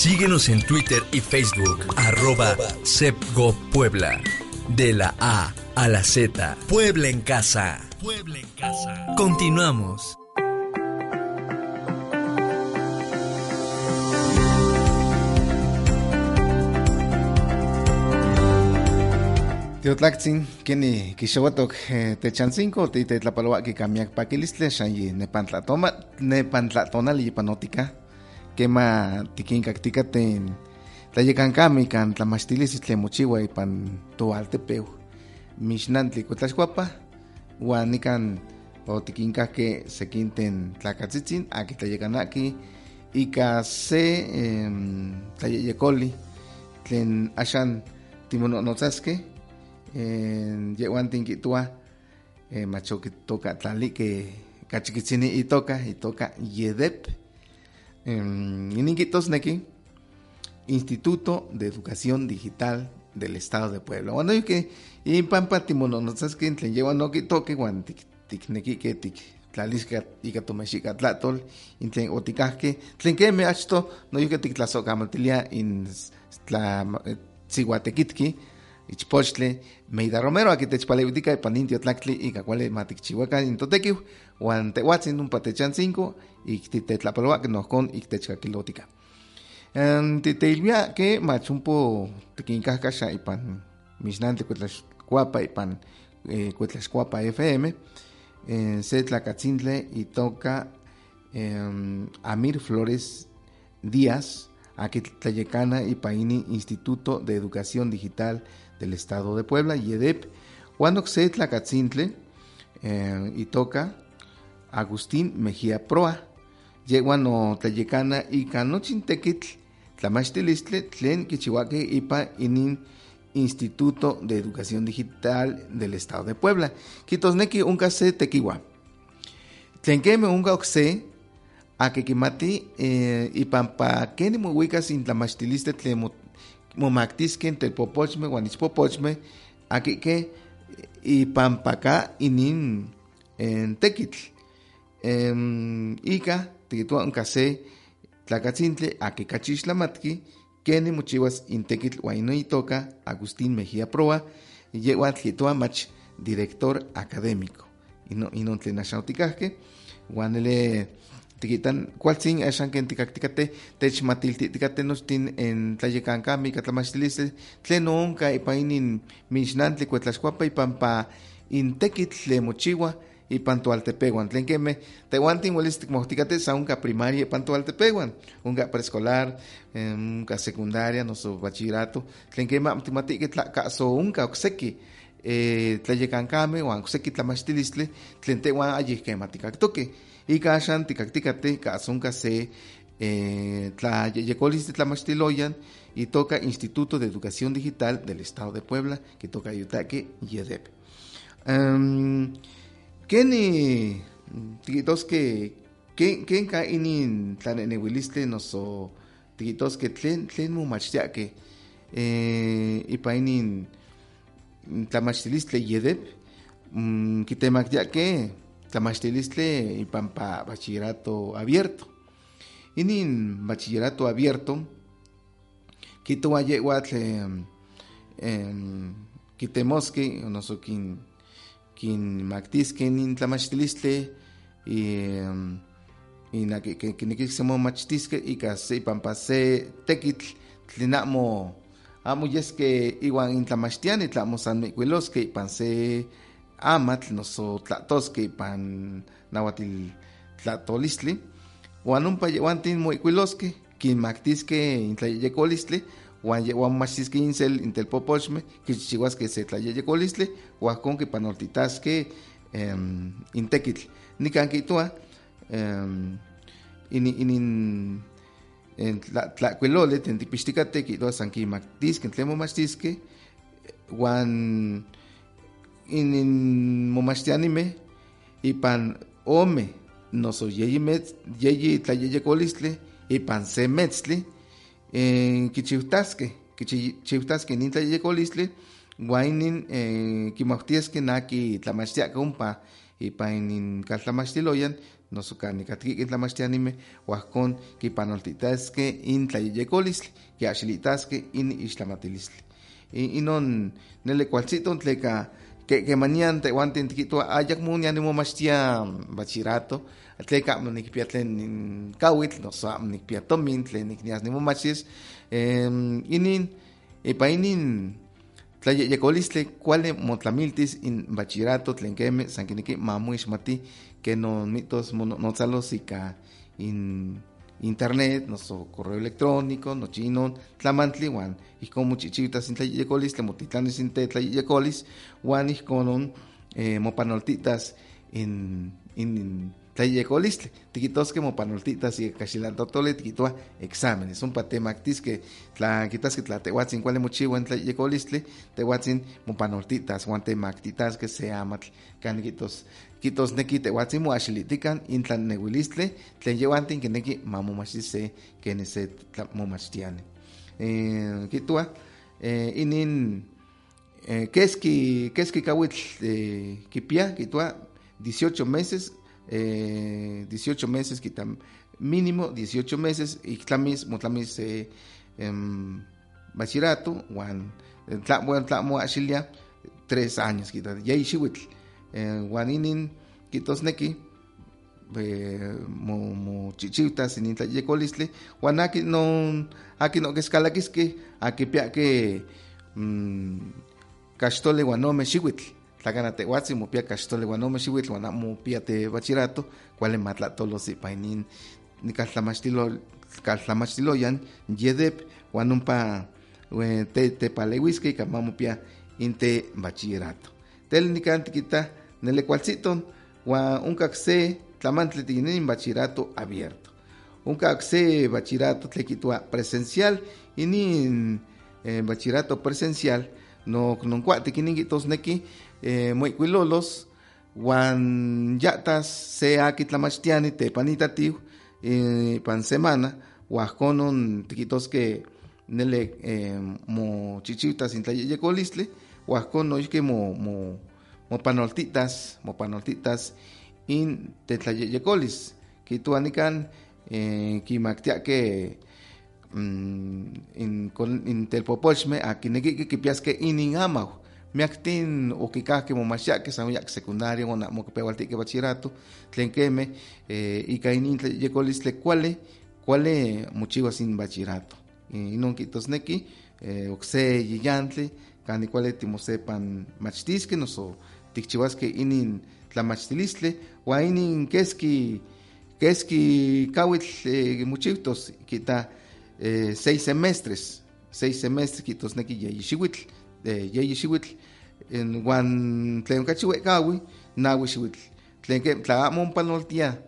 Síguenos en Twitter y Facebook, arroba Puebla. De la A a la Z, Puebla en casa. Puebla en casa. Continuamos. Teotlactzin, kini kixowatok techancinco, ti tetlapaloa ki kamiak pakilistle, xanyi nepantlatoma, nepantlatonali yipanotika, kema tikinkaktika-ten tlayekankami kan tlamachtilis tlemochiwa ipan toaltepeu, mixnantli kuitlaxkuapa, uan nikan otikinkahke sekinten tlakatzitzin, aki tlayekanaki, ika se em, tlayeyekoli, tlen axan timononotzaskeh, yehuan tinkitua eh, macho toca tlali que cachiquitzini itoka itoka yedep neki Instituto de Educación Digital del Estado de Puebla. Bueno, yo que y pampa timono no sabes que tlen lleva no que toque guan tik tik neki que tik tlalisca y que tome chica tlatol intlen otikahke tlen que me achto no yo que tik tlasocamaltilia in tla tziguatequitki ichpochtli Meida Romero, aquí techpaleutica ipan intio tlactli ika kuali matikchihuakan intotekiu, uan tehuatzin numpa techancinco, ik titetlapaloa nohkon ik techkakilotika. Titeilvia que machumpo tikinkahkasha ipan misnante kuetlaxkuapa ipan kuetlaxkuapa FM, se tlakatzintle itoka Amir Flores Díaz, aquí tlayekana ipaini Instituto de Educación Digital del Estado de Puebla, YEDEP, Juan se Tlacatzintle, eh, y toca Agustín Mejía Proa, Yeguano Tlayecana y Canochintequitl, Tlamachtilistle, Tlen Kichihuaque Ipa Inin Instituto de Educación Digital del Estado de Puebla. Kitosneki unka se tequiwa. Tlenkeme unka oxe, a que kimati eh, y pampa keni muwicas in tlamachtiliste tlemo momactisque telpopochme, guanichpopochme, aquí que y pampacá inin en tequitl. Um, Ica, tiquitua un case, tlacatzintle, a que cachislamatki, kene muchiwas in tequitl, guaino y toca, Agustín Mejía Proa, y llegua tiquitua mach, director académico. Y no, y no tlenachauticasque, guanele tikitan kualtzin axan ken tikaktikate techmatiltitikate nochtin en tlayekankami katlamachtilistle tlen onka ipan inin mixnantli kuetlaxkuapa ipanpa in tekitl tlen mochiwa ipan toaltepehuan tlen kemeh tehuantin uelis tikmojtikate sa onka primaria ipan toaltepehuan onka preescolar onka secundaria noso bachillerato. Tlen kema tikmatihkeh tlakaso onka okseki eh, tlayekankame uan okseki tlamachtilistli tlen tehuan ayihkematicaktokeh ika axan tikaktikateh kasonka se eh, tlayeyekolistli tlamachtiloyan y toca Instituto de Educación Digital del Estado de Puebla, que toca Yutake YEDEP. Um, Keni, tiquitos que, ken ka inin tlanenehuilistle noso tiquitos que tlen, tlen momachtiake, eh, ipa inin tlamachtilistle YEDEP, um, kitemaktiake tlamachtilistle ipampa bachillerato abierto. Inin bachillerato abierto, kitoa yehuatl eh, eh, kitemoski, noso kin, kin maktiske nin que que que se momachtiske ika se ipampa se tekitl tlen amo amo yeske iwan intlamachtiani tlamo san mikuiloske ipan se amatl noso tlatosque ipan nahuatil tlatolistli. Uan ompa yehuantin moikuilosque kinmaktisque intlayeyekolistli uan yehuan momachtisque insel intelpopochme kichichihuasque se tlayeyekolistli uan con kipanoltitasque um, intekitl nikan kihtowa um, inin, inin tlakuiloli tlen tikpixtikateh kihtowa san kinmaktisque tlen momachtisque uan inin momachtianimeh ipan ome noso yeyi metz yeyi tlayeyekolistli ipan se metztli eh, kichiutaskeh kichiutaskeh nin tlayeyekolistli uan inin eh, kimahtiaskeh naki tlamachtiakeh ompa ipan inin kaltlamachtiloyan noso kani katki tlamachtianime huajkon kipanoltitaske in tlayeyekolistli kiaxilitaske in ixtlamatilistli. Inon nele kualtziton tleka que que manian tehuan tintikitua ayakmo nianimomachtia bachillerato tleka amo nikpia tlen kawitl noso amo nikpia tomin tlen niknias nimomachis inin ipa inin tlayeyekolistli kuali motlamiltis in bachillerato tlen keme san kineki mamoixmati que no mitos notzalos ika in internet, nuestro correo electrónico, no chino, tlamantli, wan, ihkon muchichitas in tlayekolis, tlemotitlanis in te tlayekolis, wan ihkon eh, mopanoltitas in, in tlayekolistli. Tikitoske mopanoltitas y caxilantotole tikitoa exámenes. Un patemactis que tla quitas que tla tehuatzin cuale mochiwa en tlayekolistli, tehuatzin mopanoltitas, wan temactitas que se amat, caniquitos kitosneki tehuatzin moaxilitikan intlan nehuilistle tlen yehuantin kineki mamomachti se keni se momachtiani. Eh, kitua, eh, inin eh, keski, keski kawitl eh, kipia, kitua 18 meses, eh, 18 meses kitam mínimo 18 meses, y tlamis, motlamis eh, em, bachillerato, wan, tla, tla, moaxilia, tres años, kita, yay xihuitl. guaninin kitosneki mo mo chichiutas inin tlayekolistli huan aki non aki no kescalaquisque aki piaque mm, caxtole huan ome xihuitl tlacana tehuatzin mopia caxtole huan ome xihuitl huan amo mopia te bachillerato cuale matlatoloz ipa inin nikaltlamachtilo kaltlamachtiloyan yedep huan ompa te tepaleuisque ika mamopia inte bachillerato tel nikan tikita Nelecualciton, wa un caxe tlamantli tinin bachillerato abierto. Un caxe bachillerato tlequitua presencial, y ni eh, bachillerato presencial, no non cuate kiningitos neki, eh, muy cuilolos, wan yatas sea kitlamachtiani te panitatiu, eh, pan semana, huajonon tiquitos que nele eh, mo chichitas intlayeyecolistle, huajono que mo, mo mopanoltitas, mopanoltitas in tetlayeyecolis, kituanikan eh, kimaktiake mm, in, in telpopochme a kinekiki kipiaske inin amau. Miaktin o kikake momaxiake san yak secundaria o mokipewaltike bachillerato tlen keme eh, ika inin tlayeyecolis tle kuale kuale mochiua sin bachillerato. Inon kitosneki eh, okse yiyantli kani kuale timosepan machtiske noso tikchihuaske inin tlamachtilistle wa inin keski keski kawitl eh, muchiutos kita eh, seis semestres seis semestres kitosneki yeyi xihuitl eh, yeyi xihuitl wan tlen kachi kawi nawi xihuitl tlen ke tla amo ompanoltia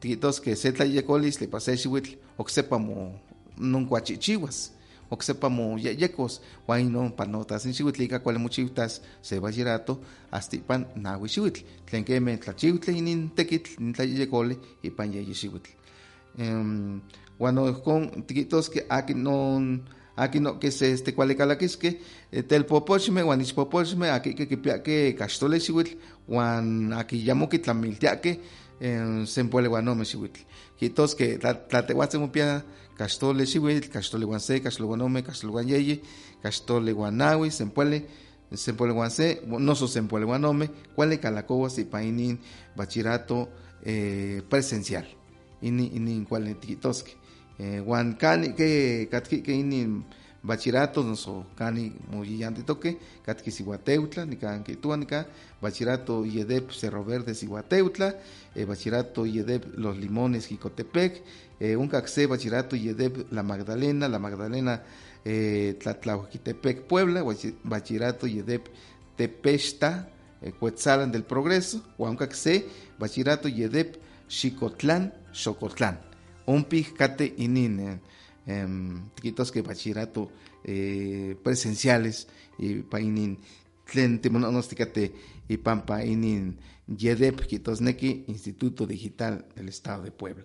tikitoske se tlayekolis pa se xihuitl oksepa mo nonkuachichiwas oksepa mo yeyekos huan inon panotas in xihuitl ika kuali mochiutas se bachillerato hasta ipan nahui xihuitl tlen keme tlachiuitl inin tekitl nin tlayeyekoli ipan yeyi xihuitl um, huan ohkon tikihtoske akin non akin no que se este kualikalakiske telpopochme huan ichpopochme aki ke kipiake kaxtole xihuitl huan aki yamo kitlamiltiake senpuele huan ome xihuitl kihtoske tlatehuatzin mopia caxtole xihuitl, caxtole guan se, caxtole guan ome, caxtole guan yeyi, caxtole guan nahui, sempuele, sempuele guan se, no so sempuele guan ome, cuale calacoas y painin bachillerato eh, presencial. Ini ini cuale guan cani que katki que ini bachillerato no so cani muyillante toque, katki siguateutla, ni kan que bachillerato yedep Cerro Verde siguateutla, eh, bachillerato yedep Los Limones Jicotepec, eh, un caxe bachillerato Yedeb La Magdalena, La Magdalena eh, Tlatlauquitepec, Puebla, bachillerato Yedeb Tepexta, eh, Cuetzalan del Progreso, caxe bachillerato Yedeb Xicotlán, Xocotlán, un pijcate inin, eh, tiquitos que bachillerato eh, presenciales y painin tlen timonosticate y pampa inin Yedep Quitosnequi, Instituto Digital del Estado de Puebla.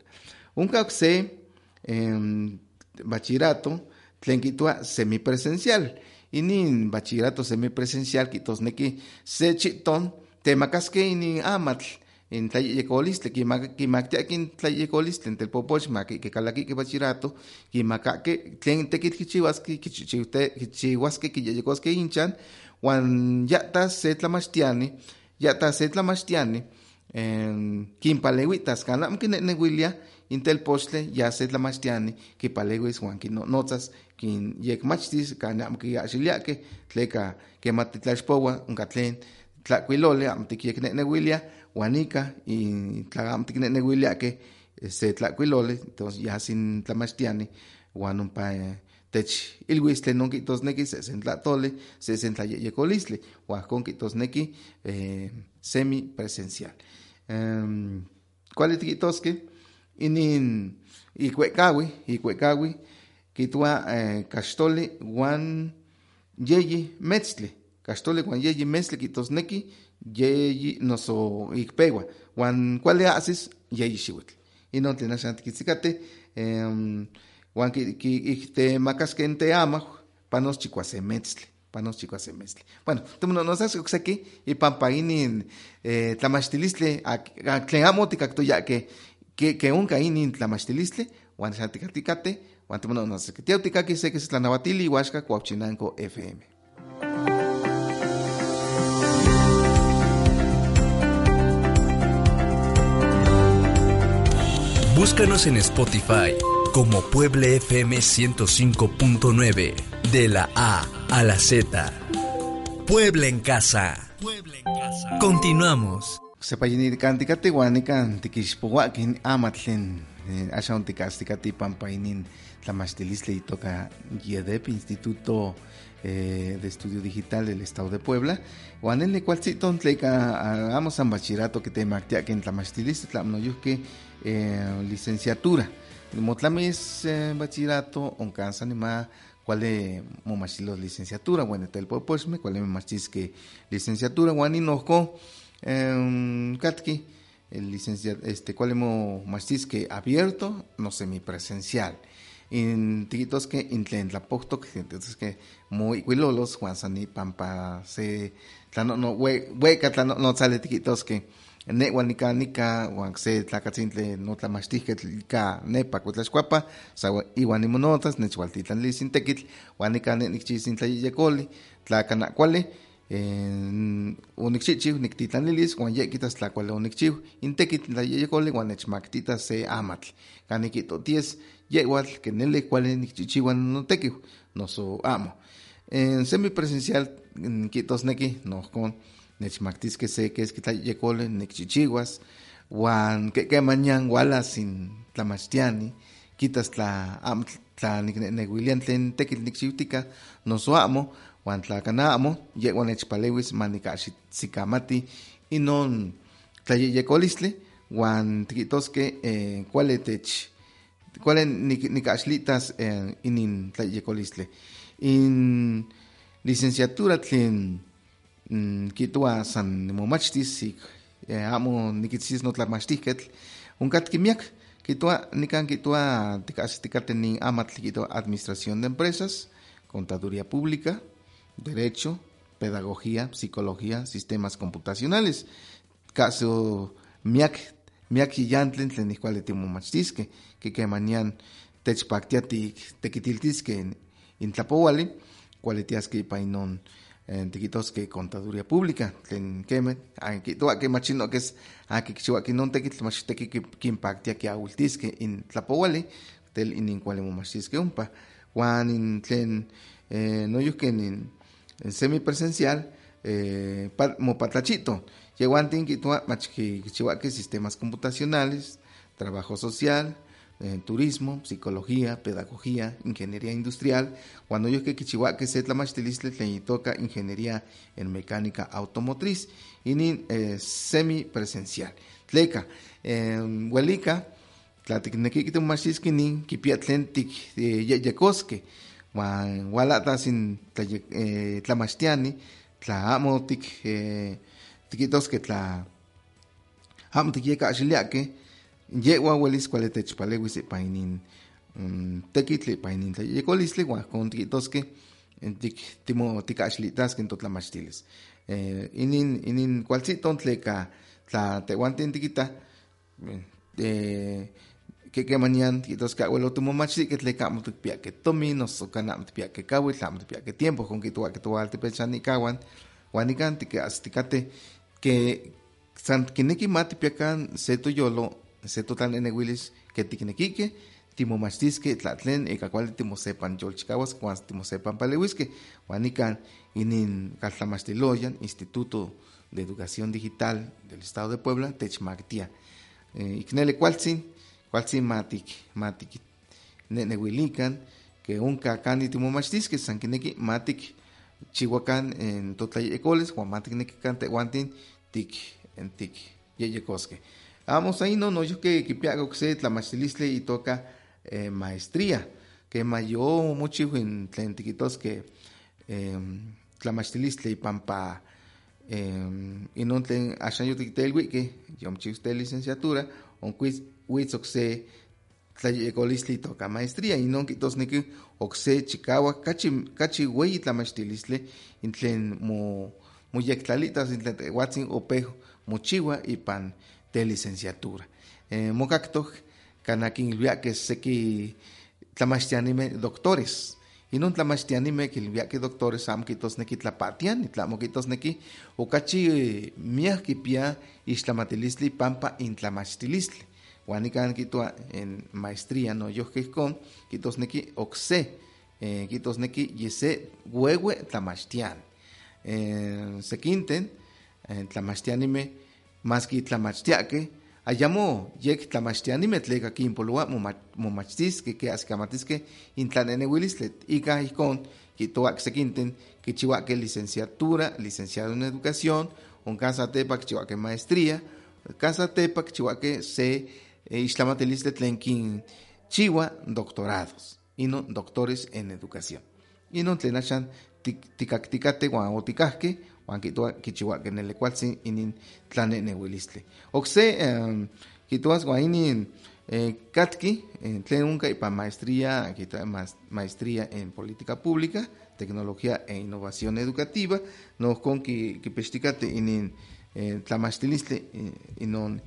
Un caxé eh, bachillerato tlen kitua semipresencial. Inin bachillerato semipresencial kitosneki se chiton temakaske inin amatl in tlayeyecolistli, kimaktiakin tlayeyecolistli, en telpopochma, que calaqui que bachirato, kimakake, tlen tekit kichiwaski, kichiwaski, kiyeyekoski inchan, wan yata se tlamachtiani, yata se tlamachtiani, kimpalewitas, kanam kinenewilia, intel postle ya se tlamachtiani, kipalewis wan kinonotzas, kin yekmachtis, kanam kiyaxiliake, tleka kematitlaxpowa, unka tlen, tlacuilole, am tikyeknenewilia, Huanica y tlagam que se tlacuilole, entonces ya sin tlamachtiani, huan pa tech ilhuistle non neki se sentlatole, se sentlayeyecolistle, huan con neki eh, semi presencial. Um, ¿Cuál que Inin icuecawi, icuecawi, kitua eh, castole, huan yeyi metztle, castole, huan yeyi metztle, neki yeyi noso ikpewa wan kuali asis yeyi xiwitl inon tlen axan tikitzikateh um, wan iktemakaskeh te amaj panos chikuasemetztli panos chikuasemetztli bueno timononosas okseki ipampa inin eh, tlamachtilistli tlen amo tikaktoyakeh ke, onka inin tlamachtilistli wan axan tikatikateh wan timononosas tiaw tikaki seki tlanawatili iuaxka kuauchinanko FM Búscanos en Spotify como Pueble FM 105.9, de la A a la Z. Pueble en casa. Pueble en casa. Continuamos. Sepayinir kantikati wanikan tikixpowakin amatlen eh, ashaun tikastikati pampainin tlamachtilistle toca YEDEP Instituto eh, de Estudio Digital del Estado de Puebla. Juanele cualciton tleika amos san bachillerato que te que en tlamachtilistle tlamnoyuke eh, licenciatura. Motlamis eh, bachillerato, oncansa ma cuál es momachilo licenciatura, bueno, tel pues me cuál es machis que licenciatura, guani nojo, eh, katki, el licenciado, este, cuál es machis que abierto, no semipresencial. En tiquitos que intlen la pocto, entonces que muy huilolos, Juan Sani Pampa, se, no, no, hueca, no, no sale tiquitos que, newan nika nika wan se tlakatzintle notlamachtihketl ika nepa kuetlaxkuapa sa iwan nimonotas nechualtitlanlis in tekitl wan nika ne nikchis in tlayeyekoli tlakana kuali onikchichiw niktitlanilis wan ye kitas tlakuali onikchiw in tekitl tlayeyekoli wan nechmaktitas se amatl kan nikitoties yewatl ke nele kuali nikchichiwa notekiw noso amo en semipresencial kitosneki nohkon nechmaktiskeh se keski tlayekoli nikchichiwas wan kekemañan wala sin tlamachtiani kitas tla amo tla niknehnewilia tlen tekitl nikchiutika noso amo. Wan tla kana amo. Yehuan nechpalewis manikahxitsikamati inon tlayeyekolistli wan tikihtoskeh eh, kuali tech kuali nikahxlitas eh, inin tlayeyekolistli in licenciatura tlen kitua san momachtis ik amo nikitzis notlamachtihketl onkatki miak kitua nikan kitua tikahsitikate nin amatl kitua administración de empresas contaduría pública derecho pedagogía psicología sistemas computacionales. Caso miak miak yantlen tlen ihkuali timomachtiskeh kikemanian techpaktia tekitiltiskeh in tlapouali kuali tiaskeh ipan inon en tiquitos que contaduría pública tlen queme toa que machino que es a que chiwa que non tequitl machteki que impactia que aultisque in tlapowali tel in cual que umpa Juan in tlen eh, no yo que en semipresencial eh, mo chiwa que sistemas computacionales trabajo social eh, turismo, psicología, pedagogía, ingeniería industrial. Cuando yo que Kichiwa que se le toca ingeniería en mecánica automotriz y ni eh, semipresencial. Tleka, eh, huelica, tlatiknekikitu machiski nin kipiatlen tik yekoske, wan walata sin tlamachtiani, tla amo tik tikitoske tla amo tikyeka axiliake, yewa welis kuali techpalewis ipa inin um, tekitl ipa inin tlayekolistli uan kon tikihtoskeh tik timo tikahxlitaskeh totlamachtilis eh, inin inin kualtziton tleka tla tehuantin tikita eh, que que mañana tos que abuelo tu mamá sí que le camo tu pia que tomi no so kana tu pia que kawi tlam tu pia que tiempo con que tu que tu alte pensani kawan wanikan que astikate que san kineki mati pia kan se tu yolo se tu tan ene wilis que tiknekike timomaxtisque tlatlen ika kuali timosepan yolchikawas kuan timosepan palehuisque wanikan inin kaltlamaxtiloyan Instituto de Educación Digital del Estado de Puebla techmactia. Eh, iknele kualtzin kualtzin matik matik nenehuilikan que unka kandi timomaxtisque san kineki matik chihuacan en totlayecoles huan matik neki kan tehuantin tik en tik yeyecosque Vamos ahí no no yo que kipiago se tlamachtilistle y toca eh, maestría, que mayo mucho en tlentiquitos que eh, tlamachtilistle y pampa eh, y no ten ashan yo tiktelwi que yo usted licenciatura on quiz se tlayecolistle y toca maestría y no quitos ni que oxe chicawa cachi cachi güey tlamachtilistle in tlen mo mo yectlalitas in tlen watsin opejo mochiwa y pan de licenciatura. Eh, mocacto canaquin que seki tlamachtianime doctores. Y no tlamachtianime que doctores am quitos neki tlapatian, y tlamoquitos neki okachi miah kipia ixtlamatilisli pampa intlamachtilisli. Juanican quitua en maestría no yo que con quitos neki oxe, eh, quitos neki yese huehue tlamachtian. Sequinten, tlamachtianime, más que tlamachtiaque, ayamo yek tlamachtianime tleka kimpolua momachtisque que ascamatisque intlanenehuilistle ika icon kitoak sequinten kichihuaque licenciatura, licenciado en educación, un casa tepa kichihuaque maestría, casa tepa kichihuaque se ixtlamatilistle tlenkin chiwa doctorados, y no doctores en educación. Y no tlenachan tikaktikate guan otikahke huan kihtowa kichihuakeh nele kualtzin inin tlanenehuilistle. Okse um, kihtowas guan inin eh, katki tlen unka ipan maestría, maestría en política pública, tecnología e innovación educativa, nohkon kipextikate inin eh, tlamachtilistle inon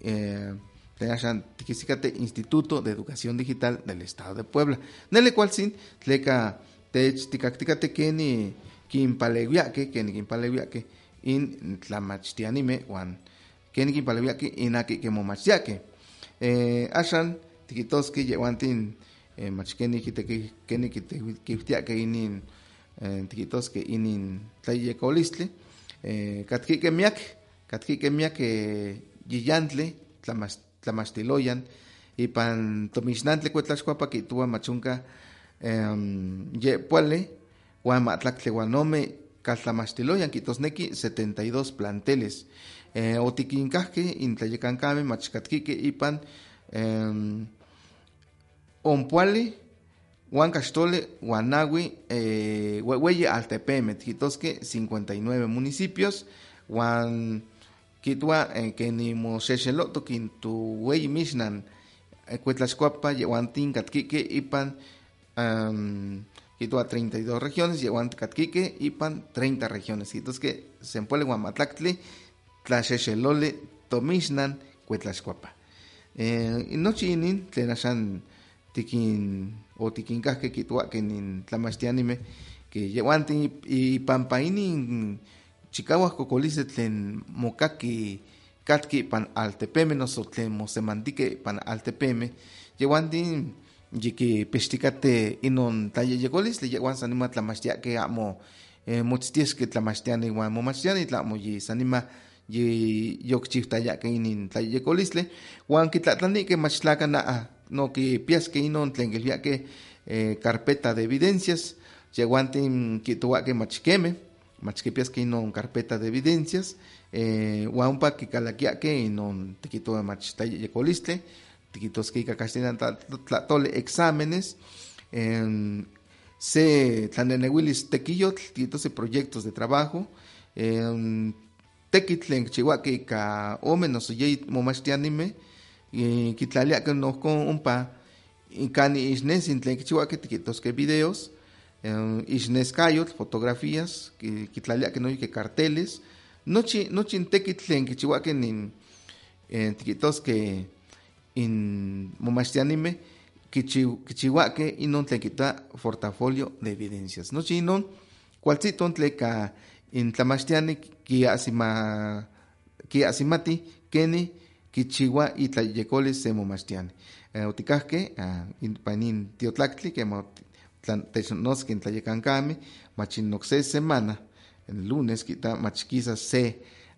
eh, Tenaxan tikisikate Instituto de Educación Digital del Estado de Puebla. Nele cualtzin tleka tech tikaktikate keni kinpalewiake keni kinpalewiake in tlamachtianime wan keni kinpalewiake inaki kemomachtiake eh, axan tikitoski yehuantin eh, mach keni kiteki keni kiwtiake inin eh, tikitoski inin tlayekolistli eh, katkike miak katkike miak eh, yiyantle tlamach, tlamachtiloyan ipan tomixnantle kuetlaxkuapa kitua machunka um, ye puale huan matlacle guanome caltamastiloyan kitosneki 72 planteles. Eh, otiquincahque intlayecancame machcatquique ipan um, onpuali Juan Castole, Guanagui, eh, Altepeme, Titosque, 59 municipios, Juan Kitua, eh, que ni Moshecheloto, Quintu, Huey Mishnan, eh, Cuetlascuapa, Yehuantin, Catquique, Ipan, um, Kitua 32 regiones, Yehuan Catquique, Ipan 30 regiones. Entonces que se empole Guamatlactli, Tlachechelole, Tomishnan, Cuetlascuapa. Eh, y no chinin, tlenashan tikin o tikinkahke kitua que nin tlamachtianime que yehuantin y pampainin chikahuas cocolice tlen mokaki katki pan altepeme noso tlen mosemantique pan altepeme yehuantin yiki pexticate inon tlayeyecolis yehuan sanima tlamachtiaque amo eh, motztiesque tlamachtiani ihuan momachtiani tlamo yi sanima yi yokchihtayaque inin tlayeyecolistle huan kitlatlanique mach tlaca naa no kipiasque inon tlen kilviaque eh, carpeta de evidencias yehuantin kitohuaque mach queme mach kipiasque inon carpeta de evidencias eh, huan ompa kikalaquiaque inon tikitoa mach tlayeyecolistle tikitosquika castilan tlatole exámenes eh, se tlanenehuilis tequiyotl tikitose proyectos de trabajo eh, tekitlen chihuaque ka ome noso yei momachtianime y kitlaliaque nohkon ompa incani ixnesin tlen kichihuaque tikitosque videos eh, ixneskayotl fotografías kitlaliaque noyque carteles nochi nochi tekitl tlen kichiuakeh nin eh, tikihtoskeh in momachtianimeh kichiu, kichiuakeh inon tlen kitoa portafolio de evidencias. Nochi inon kualtziton tleka in tlamachtiani kiasima kiasimati keni kichiua itlayekolis se momachtiani eh, otikahkeh ah, ipan in tiotlaktli kema technonoskeh in tlayekankameh mach in okse semana el lunes kita mach kisa se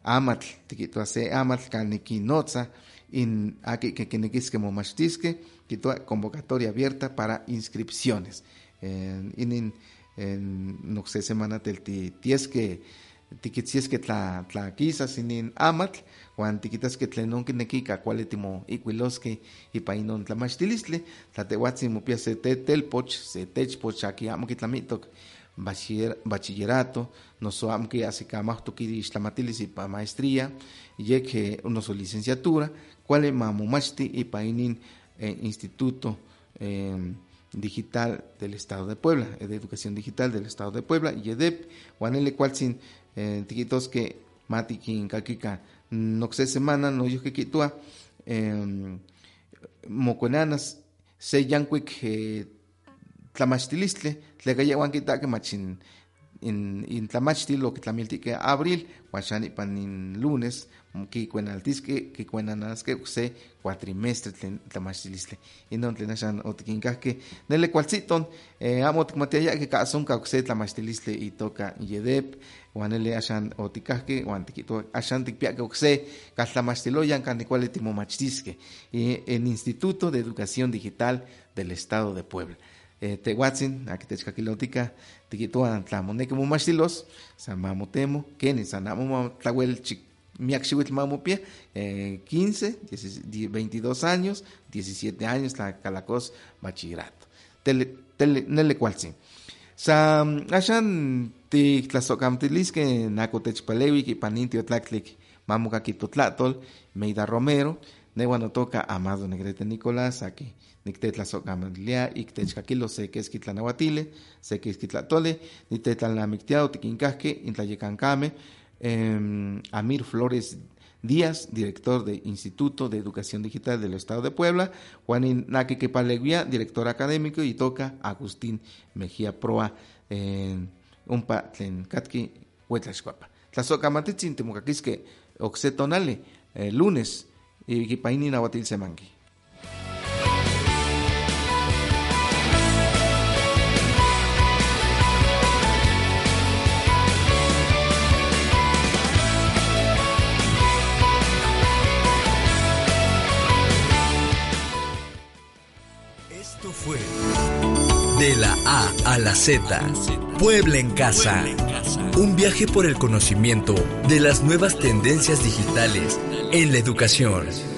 amatl tikihtoa se amatl kan kinotza in aki que kinekiskeh momachtiskeh kihtowa convocatoria abierta para inscripciones. Inin en okse semana telti tieskeh tikitzieskeh tla tlakisas inin amatl uan tikitaskeh tlen onkineki ika kuali timoikuiloskeh ipan inon tlamachtilistli tla tehwatzin mopia se telpoch se techpoch aki amo kitlamihtok bachiller, bachillerato noso amo kiahsikamahtok ixtlamatilis ipan maestría yek eh, noso licenciatura kuali mamomachti ipan inin eh, instituto eh, digital del Estado de Puebla, de educación digital del Estado de Puebla, YEDEP, Juanele Cualtzin, eh, tiquitos que mati kin kakika no se semana no yo que kitua eh, moconanas se yankwik eh, tlamachtilistle tlekayawan kitake machin in, in tlamachtil lo que tlamiltique abril, huachani pan in lunes, que cuenaltisque, que cuenanasque, se cuatrimestre tlamachtilistle. Y no tlenashan otiquincasque, nele cualciton, eh, amo ticmatia que cason cauxe tlamachtilistle y toca yedep, huanele ashan oticasque, huantiquito, ashan ticpiaque oxe, catlamastiloyan canicuale timomachtisque, en Instituto de Educación Digital del Estado de Puebla. Eh, tehuatzin, aquí techcaquilotica, tiquitoan tlamoneke momaxtilos, san mamotemo, keni san tlahuel miakxihuitl mamopie, eh, 15, 22 años, 17 años, la calacos bachillerato. Tele, tele, nele cualtzin. Sa axan tiktlasocamtilisque nacotechpalewi kipanintio tlaktlik mamokakitotlatol, Meida Romero, nehuan toca Amado Negrete Nicolás, aquí nictetlasocamatlia ictechcaquilo se que esquitlanahuatile, se que esquitlatole, nitetlalnamictiao tiquincasque, intlayecancame, eh, Amir Flores Díaz, director del Instituto de Educación Digital del Estado de Puebla, Juan Naque director académico, y toca Agustín Mejía Proa, Umpa Tlencatqui, Huetlachcuapa. Tlazocamatitzin temucaquisque oxetonale, eh, lunes, y Kipaini Nahuatil Semanqui. Esto fue De la A a la Z. Puebla en casa. Un viaje por el conocimiento de las nuevas tendencias digitales en la educación.